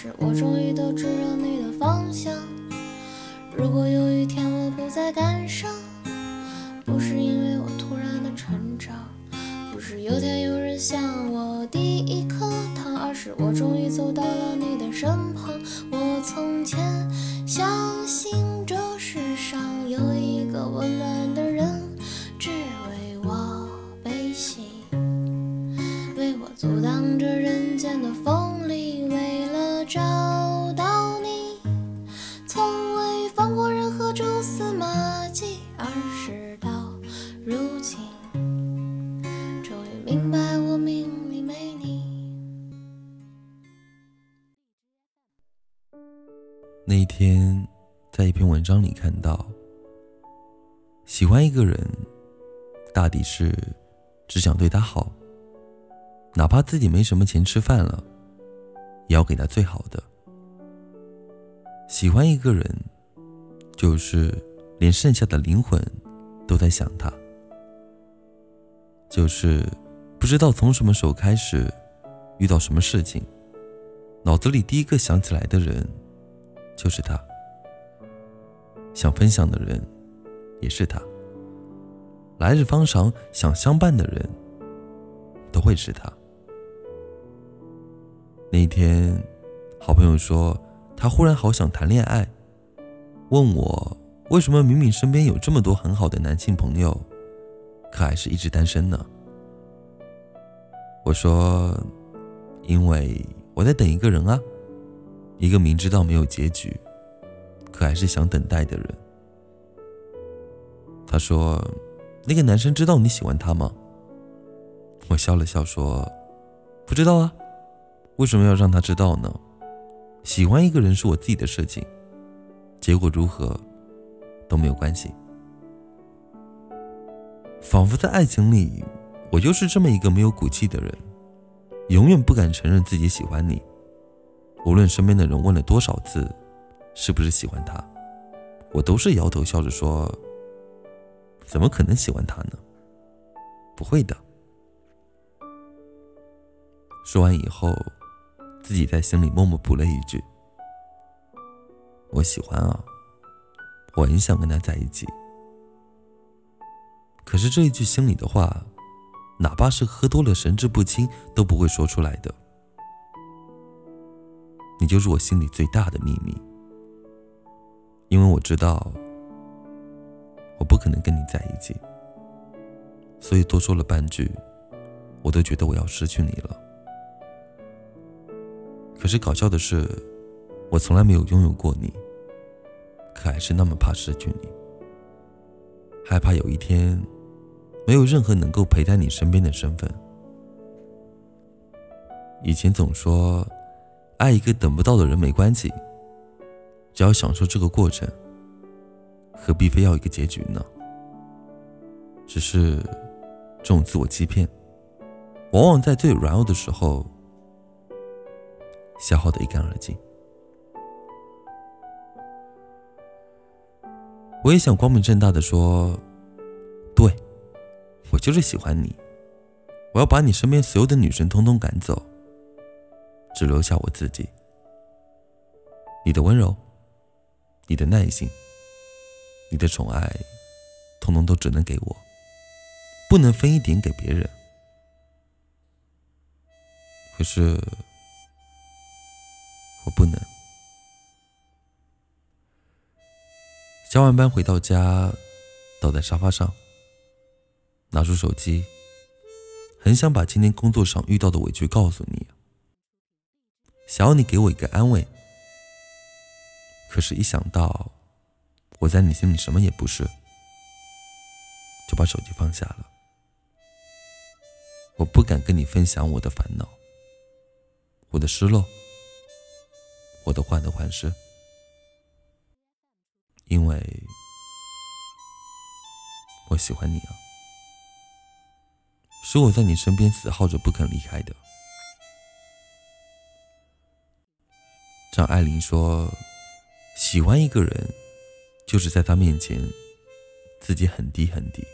是我终于都知道你的方向。如果有一天我不再感伤，不是因为我突然的成长，不是有天有人向我递一颗糖，而是我终于走到了你的身旁。我从前相信这世上有一个温暖的人，只为我悲喜，为我阻挡着人章里看到，喜欢一个人，大抵是只想对他好，哪怕自己没什么钱吃饭了，也要给他最好的。喜欢一个人，就是连剩下的灵魂都在想他，就是不知道从什么时候开始，遇到什么事情，脑子里第一个想起来的人。就是他，想分享的人也是他，来日方长想相伴的人都会是他。那天，好朋友说他忽然好想谈恋爱，问我为什么明明身边有这么多很好的男性朋友，可还是一直单身呢？我说，因为我在等一个人啊。一个明知道没有结局，可还是想等待的人。他说：“那个男生知道你喜欢他吗？”我笑了笑说：“不知道啊，为什么要让他知道呢？喜欢一个人是我自己的事情，结果如何都没有关系。”仿佛在爱情里，我就是这么一个没有骨气的人，永远不敢承认自己喜欢你。无论身边的人问了多少次，是不是喜欢他，我都是摇头笑着说：“怎么可能喜欢他呢？不会的。”说完以后，自己在心里默默补了一句：“我喜欢啊，我很想跟他在一起。”可是这一句心里的话，哪怕是喝多了神志不清都不会说出来的。你就是我心里最大的秘密，因为我知道我不可能跟你在一起，所以多说了半句，我都觉得我要失去你了。可是搞笑的是，我从来没有拥有过你，可还是那么怕失去你，害怕有一天没有任何能够陪在你身边的身份。以前总说。爱一个等不到的人没关系，只要享受这个过程，何必非要一个结局呢？只是这种自我欺骗，往往在最软弱的时候消耗的一干二净。我也想光明正大的说，对，我就是喜欢你，我要把你身边所有的女生通通赶走。只留下我自己。你的温柔，你的耐心，你的宠爱，统统都只能给我，不能分一点给别人。可是，我不能。下完班回到家，倒在沙发上，拿出手机，很想把今天工作上遇到的委屈告诉你。想要你给我一个安慰，可是，一想到我在你心里什么也不是，就把手机放下了。我不敢跟你分享我的烦恼，我的失落，我的患得患失，因为我喜欢你啊，是我在你身边死耗着不肯离开的。张爱玲说：“喜欢一个人，就是在他面前，自己很低很低，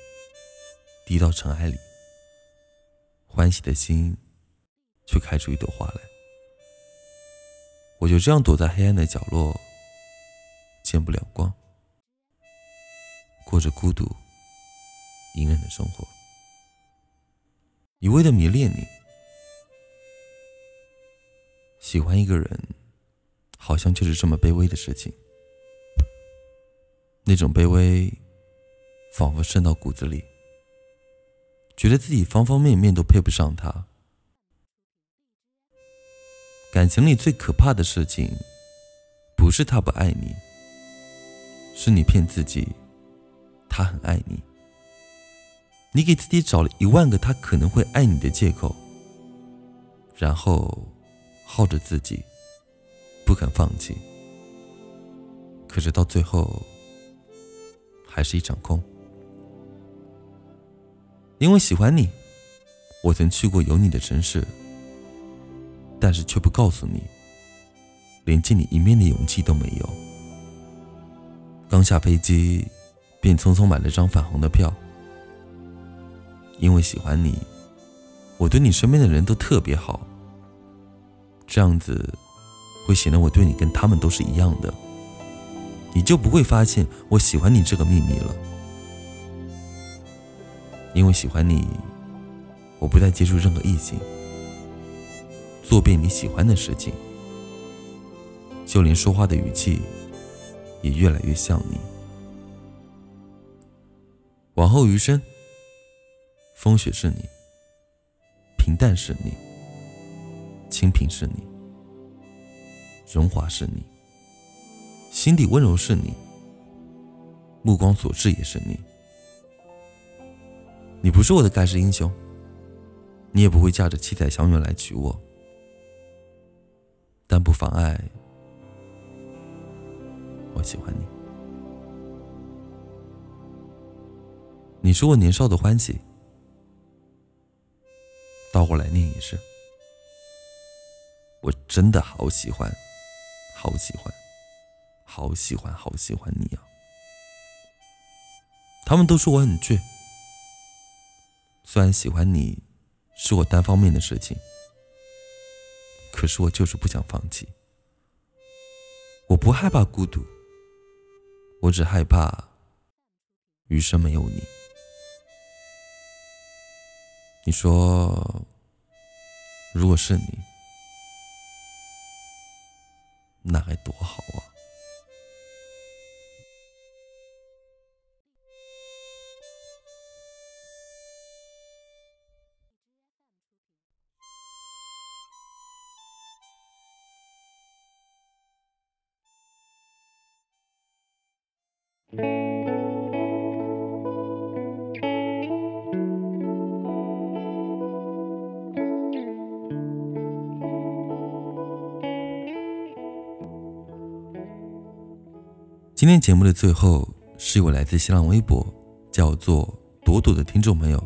低到尘埃里。欢喜的心，却开出一朵花来。我就这样躲在黑暗的角落，见不了光，过着孤独、隐忍的生活，一味的迷恋你。喜欢一个人，好像就是这么卑微的事情。那种卑微，仿佛渗到骨子里，觉得自己方方面面都配不上他。感情里最可怕的事情，不是他不爱你，是你骗自己，他很爱你。你给自己找了一万个他可能会爱你的借口，然后。耗着自己，不肯放弃。可是到最后，还是一场空。因为喜欢你，我曾去过有你的城市，但是却不告诉你，连见你一面的勇气都没有。刚下飞机，便匆匆买了张返航的票。因为喜欢你，我对你身边的人都特别好。这样子，会显得我对你跟他们都是一样的，你就不会发现我喜欢你这个秘密了。因为喜欢你，我不再接触任何异性，做遍你喜欢的事情，就连说话的语气也越来越像你。往后余生，风雪是你，平淡是你。清贫是你，荣华是你，心底温柔是你，目光所至也是你。你不是我的盖世英雄，你也不会驾着七彩祥云来娶我，但不妨碍我喜欢你。你是我年少的欢喜，倒过来念也是。我真的好喜欢，好喜欢，好喜欢，好喜欢你啊！他们都说我很倔，虽然喜欢你是我单方面的事情，可是我就是不想放弃。我不害怕孤独，我只害怕余生没有你。你说，如果是你？那该多好啊！今天节目的最后，是一位来自新浪微博叫做“朵朵”的听众朋友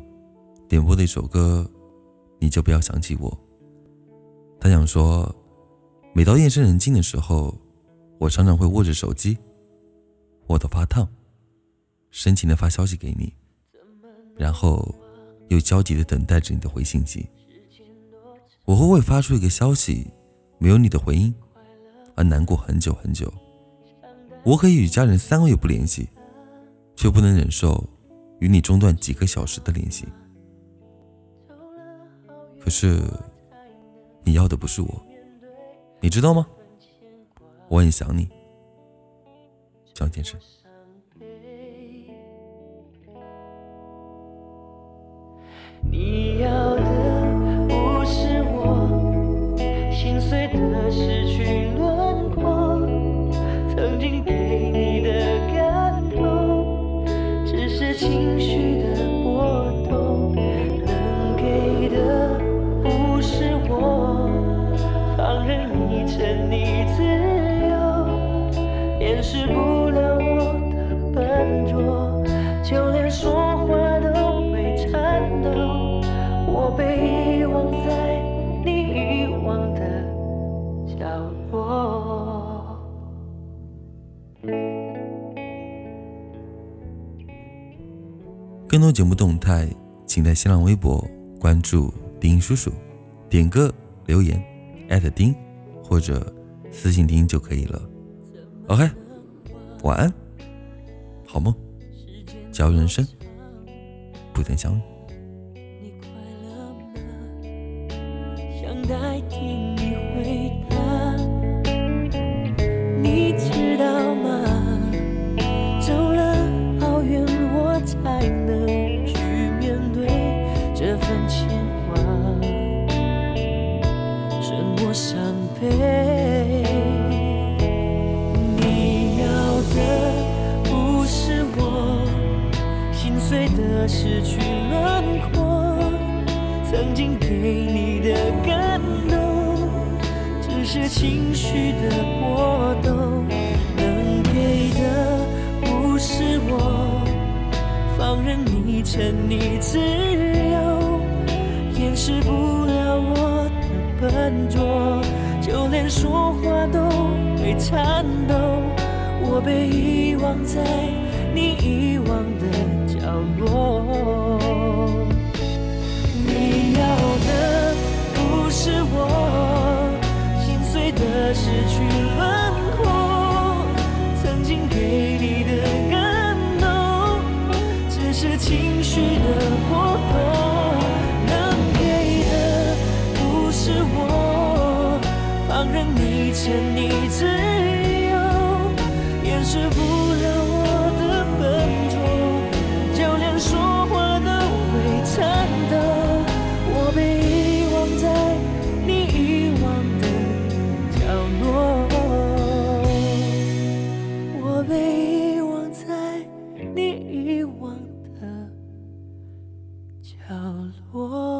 点播的一首歌，你就不要想起我。他想说，每到夜深人静的时候，我常常会握着手机，握到发烫，深情的发消息给你，然后又焦急的等待着你的回信息。我会为发出一个消息没有你的回音而难过很久很久。我可以与家人三个月不联系，却不能忍受与你中断几个小时的联系。可是，你要的不是我，你知道吗？我很想你，江先生。节目动态，请在新浪微博关注丁叔叔，点歌留言艾特丁，或者私信丁就可以了。OK，晚安，好梦，交人生，不等相遇。失去轮廓，曾经给你的感动，只是情绪的波动，能给的不是我，放任你沉溺自由，掩饰不了我的笨拙，就连说话都会颤抖。我被遗忘在你遗忘的见你自由，掩饰不了我的笨拙，就连说话都会颤抖。我被遗忘在你遗忘的角落，我被遗忘在你遗忘的角落。